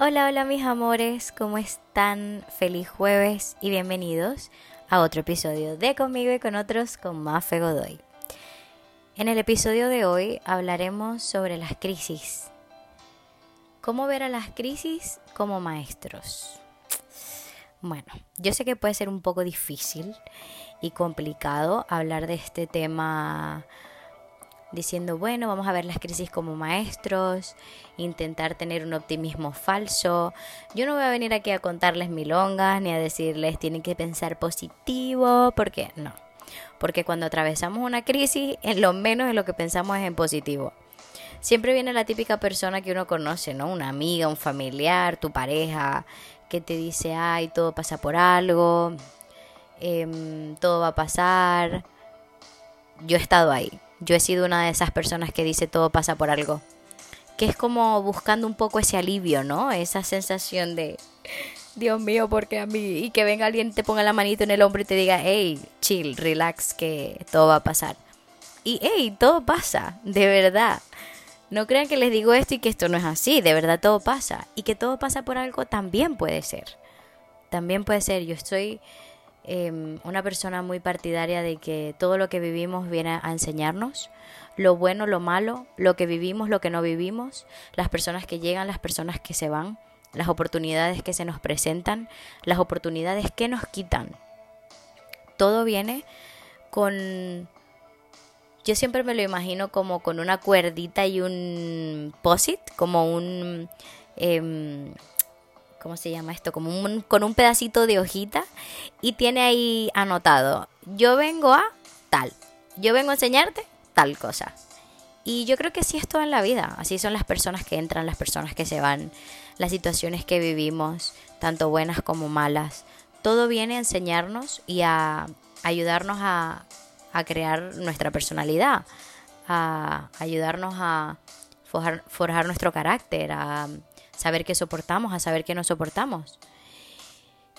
Hola, hola mis amores, ¿cómo están? Feliz jueves y bienvenidos a otro episodio de Conmigo y con otros con Mafe Godoy. En el episodio de hoy hablaremos sobre las crisis. ¿Cómo ver a las crisis como maestros? Bueno, yo sé que puede ser un poco difícil y complicado hablar de este tema diciendo, bueno, vamos a ver las crisis como maestros, intentar tener un optimismo falso. Yo no voy a venir aquí a contarles milongas ni a decirles tienen que pensar positivo, porque no. Porque cuando atravesamos una crisis, en lo menos en lo que pensamos es en positivo. Siempre viene la típica persona que uno conoce, ¿no? Una amiga, un familiar, tu pareja, que te dice, ay, todo pasa por algo, em, todo va a pasar. Yo he estado ahí yo he sido una de esas personas que dice todo pasa por algo. Que es como buscando un poco ese alivio, ¿no? Esa sensación de, Dios mío, porque a mí? Y que venga alguien, te ponga la manito en el hombro y te diga, hey, chill, relax, que todo va a pasar. Y hey, todo pasa, de verdad. No crean que les digo esto y que esto no es así, de verdad todo pasa. Y que todo pasa por algo también puede ser. También puede ser. Yo estoy Em, una persona muy partidaria de que todo lo que vivimos viene a enseñarnos, lo bueno, lo malo, lo que vivimos, lo que no vivimos, las personas que llegan, las personas que se van, las oportunidades que se nos presentan, las oportunidades que nos quitan. Todo viene con... Yo siempre me lo imagino como con una cuerdita y un posit, como un... Em, ¿cómo se llama esto? Como un, con un pedacito de hojita y tiene ahí anotado, yo vengo a tal, yo vengo a enseñarte tal cosa. Y yo creo que así es todo en la vida, así son las personas que entran, las personas que se van, las situaciones que vivimos, tanto buenas como malas. Todo viene a enseñarnos y a ayudarnos a, a crear nuestra personalidad, a ayudarnos a forjar, forjar nuestro carácter, a saber qué soportamos, a saber qué no soportamos.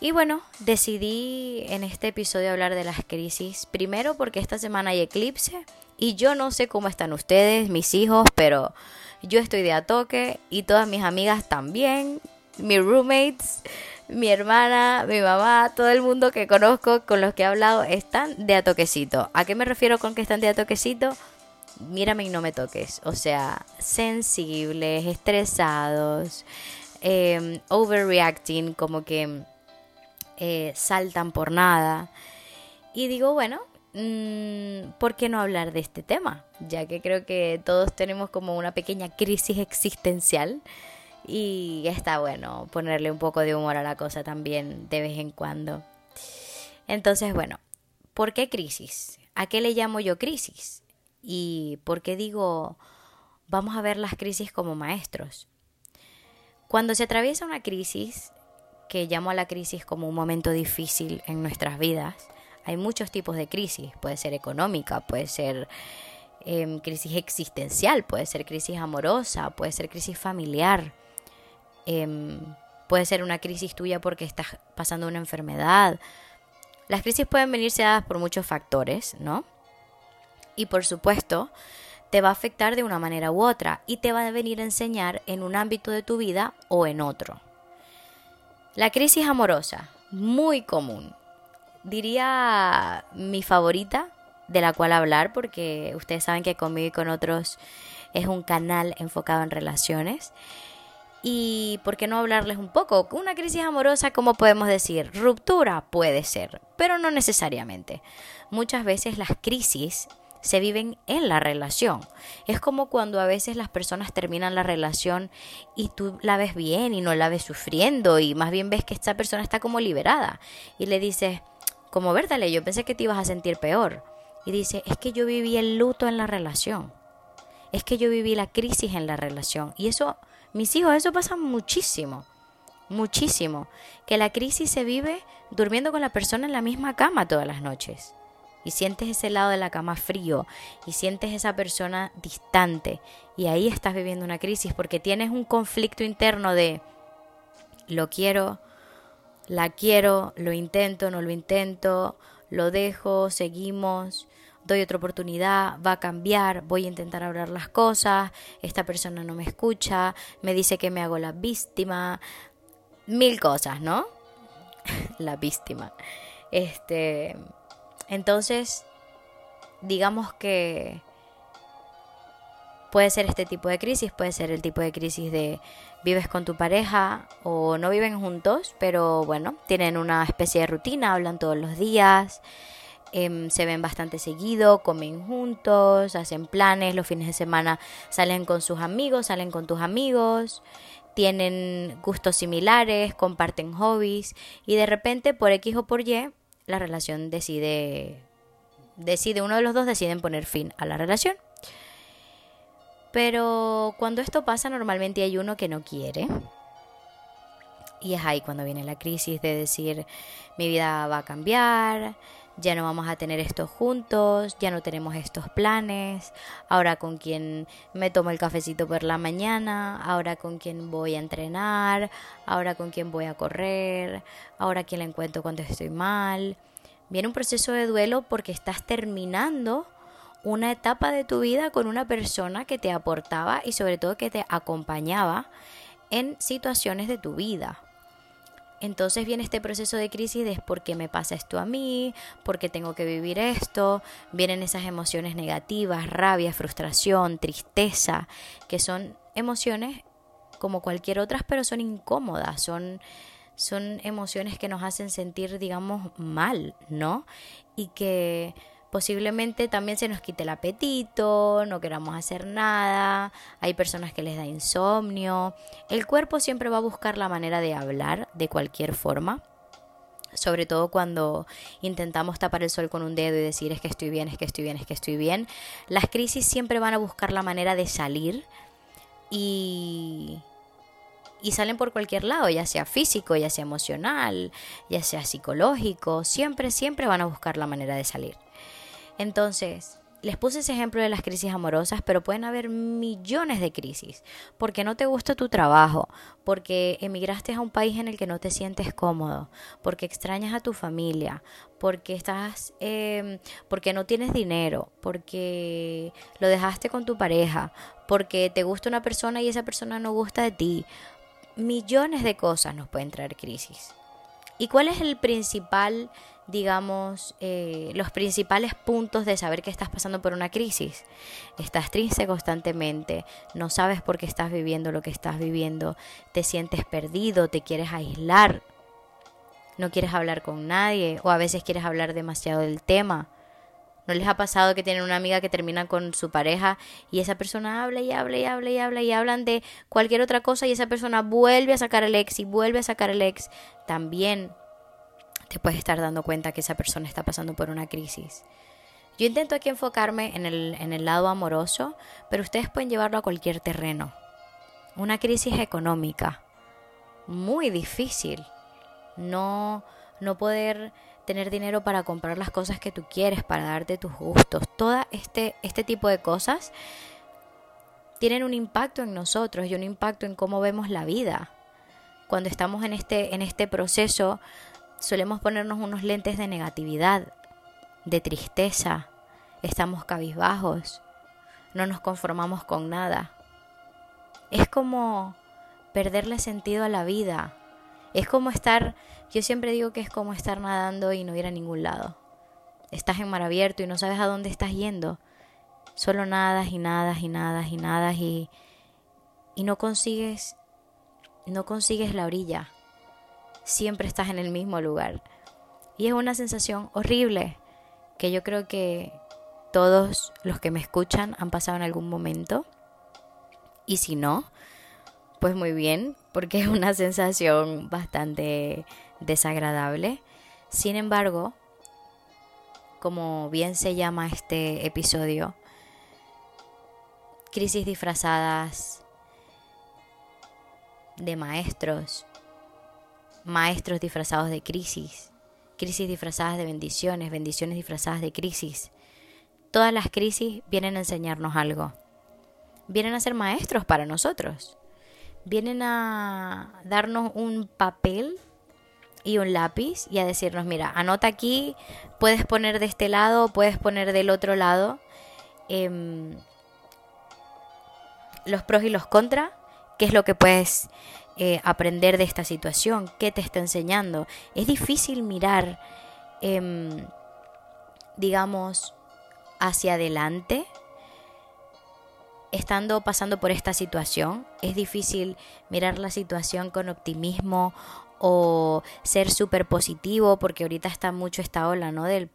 Y bueno, decidí en este episodio hablar de las crisis, primero porque esta semana hay eclipse y yo no sé cómo están ustedes, mis hijos, pero yo estoy de a toque y todas mis amigas también, mis roommates, mi hermana, mi mamá, todo el mundo que conozco con los que he hablado están de a toquecito. ¿A qué me refiero con que están de a toquecito? Mírame y no me toques. O sea, sensibles, estresados, em, overreacting, como que eh, saltan por nada. Y digo, bueno, mm, ¿por qué no hablar de este tema? Ya que creo que todos tenemos como una pequeña crisis existencial. Y está bueno ponerle un poco de humor a la cosa también de vez en cuando. Entonces, bueno, ¿por qué crisis? ¿A qué le llamo yo crisis? ¿Y por qué digo vamos a ver las crisis como maestros? Cuando se atraviesa una crisis, que llamo a la crisis como un momento difícil en nuestras vidas, hay muchos tipos de crisis. Puede ser económica, puede ser em, crisis existencial, puede ser crisis amorosa, puede ser crisis familiar, em, puede ser una crisis tuya porque estás pasando una enfermedad. Las crisis pueden venirse dadas por muchos factores, ¿no? Y por supuesto te va a afectar de una manera u otra y te va a venir a enseñar en un ámbito de tu vida o en otro. La crisis amorosa, muy común. Diría mi favorita de la cual hablar porque ustedes saben que conmigo y con otros es un canal enfocado en relaciones. Y por qué no hablarles un poco. Una crisis amorosa, ¿cómo podemos decir? Ruptura puede ser, pero no necesariamente. Muchas veces las crisis se viven en la relación. Es como cuando a veces las personas terminan la relación y tú la ves bien y no la ves sufriendo y más bien ves que esta persona está como liberada y le dices, como verdale, yo pensé que te ibas a sentir peor. Y dice, es que yo viví el luto en la relación. Es que yo viví la crisis en la relación. Y eso, mis hijos, eso pasa muchísimo. Muchísimo. Que la crisis se vive durmiendo con la persona en la misma cama todas las noches y sientes ese lado de la cama frío y sientes esa persona distante y ahí estás viviendo una crisis porque tienes un conflicto interno de lo quiero, la quiero, lo intento, no lo intento, lo dejo, seguimos, doy otra oportunidad, va a cambiar, voy a intentar hablar las cosas, esta persona no me escucha, me dice que me hago la víctima, mil cosas, ¿no? la víctima. Este, entonces, digamos que puede ser este tipo de crisis, puede ser el tipo de crisis de vives con tu pareja o no viven juntos, pero bueno, tienen una especie de rutina, hablan todos los días, em, se ven bastante seguido, comen juntos, hacen planes, los fines de semana salen con sus amigos, salen con tus amigos, tienen gustos similares, comparten hobbies y de repente por X o por Y la relación decide decide uno de los dos deciden poner fin a la relación. Pero cuando esto pasa normalmente hay uno que no quiere. Y es ahí cuando viene la crisis de decir mi vida va a cambiar, ya no vamos a tener esto juntos, ya no tenemos estos planes, ahora con quién me tomo el cafecito por la mañana, ahora con quién voy a entrenar, ahora con quién voy a correr, ahora quién la encuentro cuando estoy mal. Viene un proceso de duelo porque estás terminando una etapa de tu vida con una persona que te aportaba y sobre todo que te acompañaba en situaciones de tu vida. Entonces viene este proceso de crisis de por qué me pasa esto a mí, por qué tengo que vivir esto, vienen esas emociones negativas, rabia, frustración, tristeza, que son emociones como cualquier otras, pero son incómodas, son, son emociones que nos hacen sentir, digamos, mal, ¿no? Y que Posiblemente también se nos quite el apetito, no queramos hacer nada, hay personas que les da insomnio. El cuerpo siempre va a buscar la manera de hablar de cualquier forma, sobre todo cuando intentamos tapar el sol con un dedo y decir es que estoy bien, es que estoy bien, es que estoy bien. Las crisis siempre van a buscar la manera de salir y, y salen por cualquier lado, ya sea físico, ya sea emocional, ya sea psicológico, siempre, siempre van a buscar la manera de salir. Entonces, les puse ese ejemplo de las crisis amorosas, pero pueden haber millones de crisis. Porque no te gusta tu trabajo, porque emigraste a un país en el que no te sientes cómodo, porque extrañas a tu familia, porque estás, em, porque no tienes dinero, porque lo dejaste con tu pareja, porque te gusta una persona y esa persona no gusta de ti. Millones de cosas nos pueden traer crisis. ¿Y cuál es el principal digamos, eh, los principales puntos de saber que estás pasando por una crisis. Estás triste constantemente, no sabes por qué estás viviendo lo que estás viviendo, te sientes perdido, te quieres aislar, no quieres hablar con nadie o a veces quieres hablar demasiado del tema. ¿No les ha pasado que tienen una amiga que termina con su pareja y esa persona habla y habla y habla y habla y hablan de cualquier otra cosa y esa persona vuelve a sacar el ex y vuelve a sacar el ex? También te puedes estar dando cuenta que esa persona está pasando por una crisis. Yo intento aquí enfocarme en el, en el lado amoroso, pero ustedes pueden llevarlo a cualquier terreno. Una crisis económica, muy difícil. No, no poder tener dinero para comprar las cosas que tú quieres, para darte tus gustos. Todo este, este tipo de cosas tienen un impacto en nosotros y un impacto en cómo vemos la vida. Cuando estamos en este, en este proceso solemos ponernos unos lentes de negatividad, de tristeza, estamos cabizbajos, no nos conformamos con nada. Es como perderle sentido a la vida. Es como estar, yo siempre digo que es como estar nadando y no ir a ningún lado. Estás en mar abierto y no sabes a dónde estás yendo. Solo nadas y nadas y nadas y nadas y, y no consigues, no consigues la orilla siempre estás en el mismo lugar. Y es una sensación horrible que yo creo que todos los que me escuchan han pasado en algún momento. Y si no, pues muy bien, porque es una sensación bastante desagradable. Sin embargo, como bien se llama este episodio, crisis disfrazadas de maestros, maestros disfrazados de crisis, crisis disfrazadas de bendiciones, bendiciones disfrazadas de crisis. Todas las crisis vienen a enseñarnos algo. Vienen a ser maestros para nosotros. Vienen a darnos un papel y un lápiz y a decirnos, mira, anota aquí, puedes poner de este lado, puedes poner del otro lado em, los pros y los contras, qué es lo que puedes eh, aprender de esta situación, qué te está enseñando. Es difícil mirar, em, digamos, hacia adelante estando pasando por esta situación. Es difícil mirar la situación con optimismo o ser súper positivo, porque ahorita está mucho esta ola, ¿no? Del,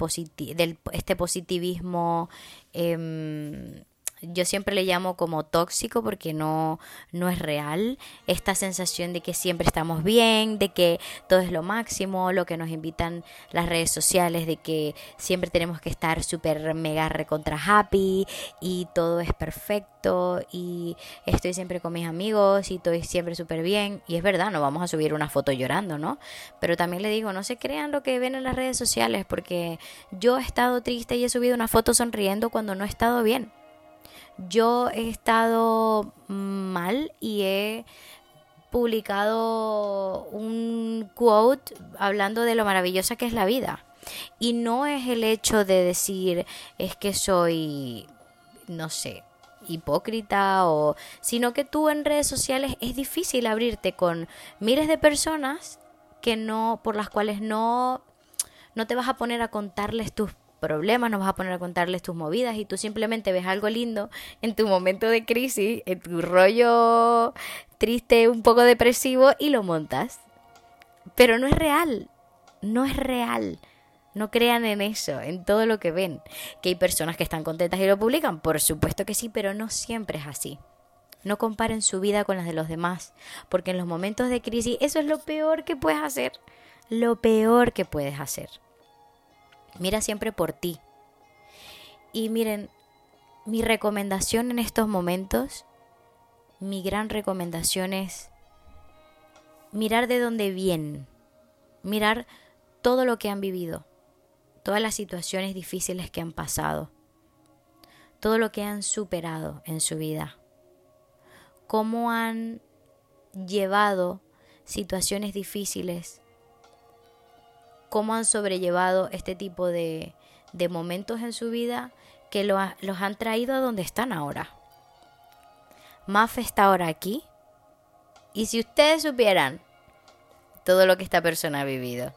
del este positivismo eh, yo siempre le llamo como tóxico porque no, no es real. Esta sensación de que siempre estamos bien, de que todo es lo máximo, lo que nos invitan las redes sociales, de que siempre tenemos que estar súper mega recontra happy y todo es perfecto y estoy siempre con mis amigos y estoy siempre súper bien. Y es verdad, no vamos a subir una foto llorando, ¿no? Pero también le digo, no se crean lo que ven en las redes sociales porque yo he estado triste y he subido una foto sonriendo cuando no he estado bien yo he estado mal y he publicado un quote hablando de lo maravillosa que es la vida. Y no es el hecho de decir es que soy, no sé, hipócrita o sino que tú en redes sociales es difícil abrirte con miles de personas que no por las cuales no no te vas a poner a contarles tus problemas, no vas a poner a contarles tus movidas y tú simplemente ves algo lindo en tu momento de crisis, en tu rollo triste, un poco depresivo y lo montas. Pero no es real, no es real. No crean en eso, en todo lo que ven. Que hay personas que están contentas y lo publican, por supuesto que sí, pero no siempre es así. No comparen su vida con las de los demás, porque en los momentos de crisis eso es lo peor que puedes hacer. Lo peor que puedes hacer. Mira siempre por ti. Y miren, mi recomendación en estos momentos, mi gran recomendación es mirar de dónde vienen, mirar todo lo que han vivido, todas las situaciones difíciles que han pasado, todo lo que han superado en su vida, cómo han llevado situaciones difíciles cómo han sobrellevado este tipo de, momentos en su vida que los han traído a donde están ahora. Maf está ahora aquí. Y si ustedes supieran todo lo que esta persona ha vivido.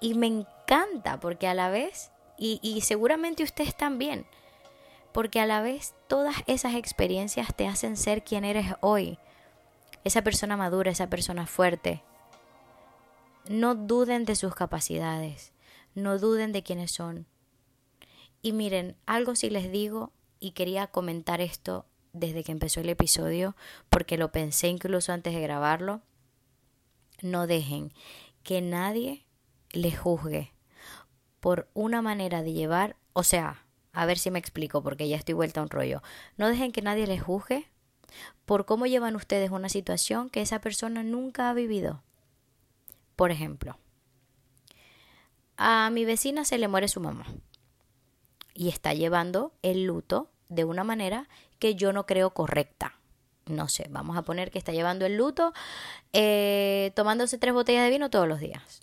Y me encanta porque a la vez, y, y seguramente ustedes también, porque a la vez todas esas experiencias te hacen ser quien eres hoy. Esa persona madura, esa persona fuerte, no duden de sus capacidades, no duden de quiénes son. Y miren, algo si les digo, y quería comentar esto desde que empezó el episodio, porque lo pensé incluso antes de grabarlo, no dejen que nadie les juzgue por una manera de llevar, o sea, a ver si me explico, porque ya estoy vuelta a un rollo, no dejen que nadie les juzgue por cómo llevan ustedes una situación que esa persona nunca ha vivido. Por ejemplo, a mi vecina se le muere su mamá y está llevando el luto de una manera que yo no creo correcta. No sé, vamos a poner que está llevando el luto eh, tomándose tres botellas de vino todos los días.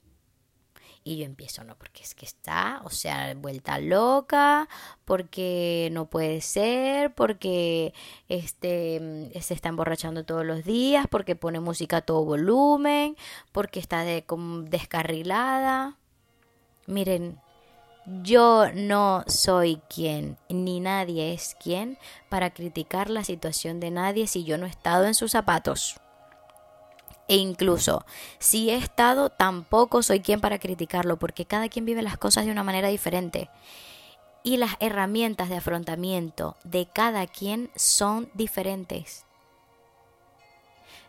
Y yo empiezo, no, porque es que está, o sea, vuelta loca, porque no puede ser, porque este mm, se está emborrachando todos los días, porque pone música a todo volumen, porque está de, descarrilada. Miren, yo no soy quien, ni nadie es quien para criticar la situación de nadie si yo no he estado en sus zapatos. E incluso si he estado, tampoco soy quien para criticarlo, porque cada quien vive las cosas de una manera diferente. Y las herramientas de afrontamiento de cada quien son diferentes.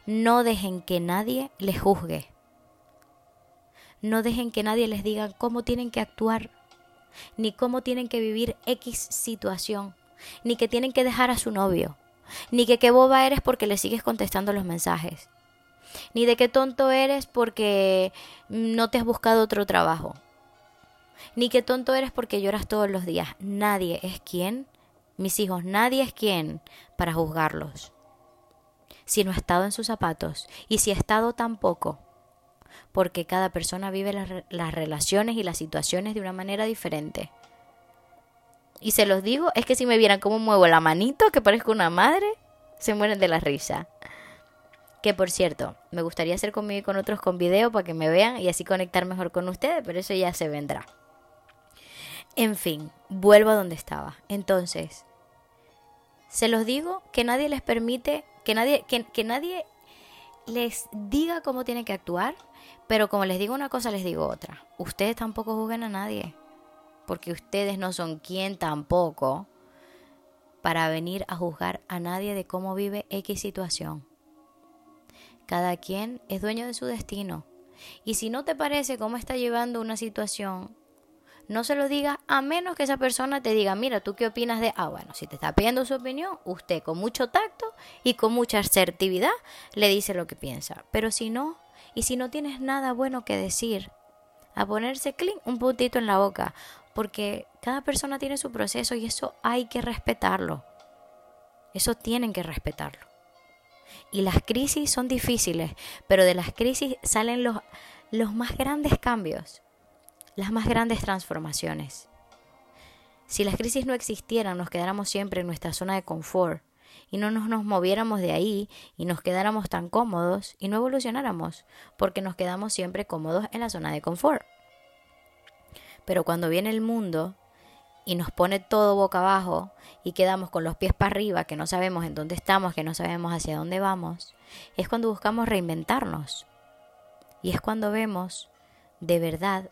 No dejen que nadie les juzgue. No dejen que nadie les diga cómo tienen que actuar, ni cómo tienen que vivir X situación, ni que tienen que dejar a su novio, ni que qué boba eres porque le sigues contestando los mensajes ni de qué tonto eres porque no te has buscado otro trabajo, ni qué tonto eres porque lloras todos los días. Nadie es quien, mis hijos, nadie es quien para juzgarlos. Si no he estado en sus zapatos y si he estado tampoco, porque cada persona vive las, las relaciones y las situaciones de una manera diferente. Y se los digo, es que si me vieran cómo muevo la manito, que parezco una madre, se mueren de la risa. Que por cierto, me gustaría hacer conmigo y con otros con video para que me vean y así conectar mejor con ustedes, pero eso ya se vendrá. En fin, vuelvo a donde estaba. Entonces, se los digo que nadie les permite, que nadie, que, que nadie les diga cómo tienen que actuar, pero como les digo una cosa, les digo otra. Ustedes tampoco juzguen a nadie, porque ustedes no son quien tampoco para venir a juzgar a nadie de cómo vive X situación. Cada quien es dueño de su destino. Y si no te parece cómo está llevando una situación, no se lo digas a menos que esa persona te diga, mira, ¿tú qué opinas de...? Ah, bueno, si te está pidiendo su opinión, usted con mucho tacto y con mucha asertividad le dice lo que piensa. Pero si no, y si no tienes nada bueno que decir, a ponerse clean un puntito en la boca, porque cada persona tiene su proceso y eso hay que respetarlo. Eso tienen que respetarlo. Y las crisis son difíciles, pero de las crisis salen los, los más grandes cambios, las más grandes transformaciones. Si las crisis no existieran, nos quedáramos siempre en nuestra zona de confort y no nos, nos moviéramos de ahí y nos quedáramos tan cómodos y no evolucionáramos, porque nos quedamos siempre cómodos en la zona de confort. Pero cuando viene el mundo y nos pone todo boca abajo y quedamos con los pies para arriba, que no sabemos en dónde estamos, que no sabemos hacia dónde vamos, es cuando buscamos reinventarnos. Y es cuando vemos de verdad,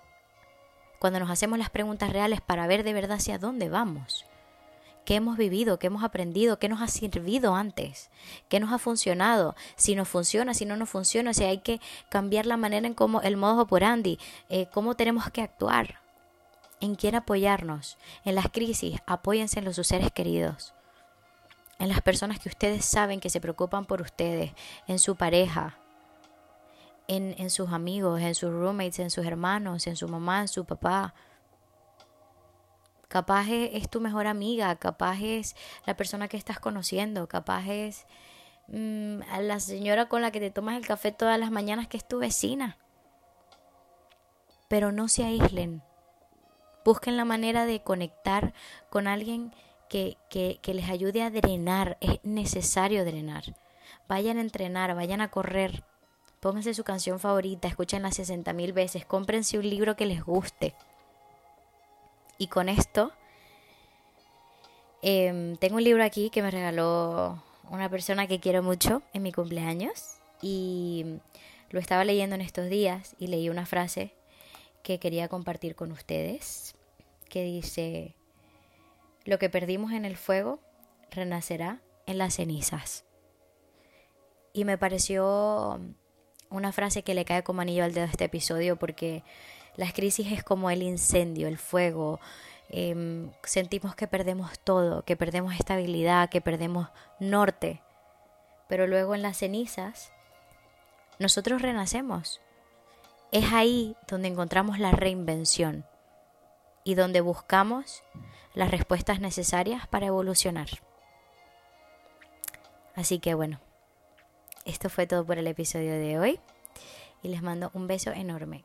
cuando nos hacemos las preguntas reales para ver de verdad hacia dónde vamos. ¿Qué hemos vivido? ¿Qué hemos aprendido? ¿Qué nos ha servido antes? ¿Qué nos ha funcionado? Si nos funciona, si no nos funciona, si hay que cambiar la manera en cómo el modo operandi, eh, cómo tenemos que actuar en quién apoyarnos. En las crisis, apóyense en los sus seres queridos. En las personas que ustedes saben que se preocupan por ustedes, en su pareja, en, en sus amigos, en sus roommates, en sus hermanos, en su mamá, en su papá. Capaz es, tu mejor amiga, capaz es la persona que estás conociendo, capaz es mm, la señora con la que te tomas el café todas las mañanas que es tu vecina. Pero no se aíslen, Busquen la manera de conectar con alguien que, que, les ayude a drenar. Es necesario drenar. Vayan a entrenar, vayan a correr. Pónganse su canción favorita, escúchenla 60 mil veces, cómprense un libro que les guste. Y con esto, em, tengo un libro aquí que me regaló una persona que quiero mucho en mi cumpleaños y lo estaba leyendo en estos días y leí una frase que quería compartir con ustedes que dice, lo que perdimos en el fuego renacerá en las cenizas. Y me pareció una frase que le cae como anillo al dedo a este episodio porque las crisis es como el incendio, el fuego. Em, sentimos que perdemos todo, que perdemos estabilidad, que perdemos norte. Pero luego en las cenizas nosotros renacemos. Es ahí donde encontramos la reinvención y donde buscamos las respuestas necesarias para evolucionar. Así que bueno, esto fue todo por el episodio de hoy y les mando un beso enorme.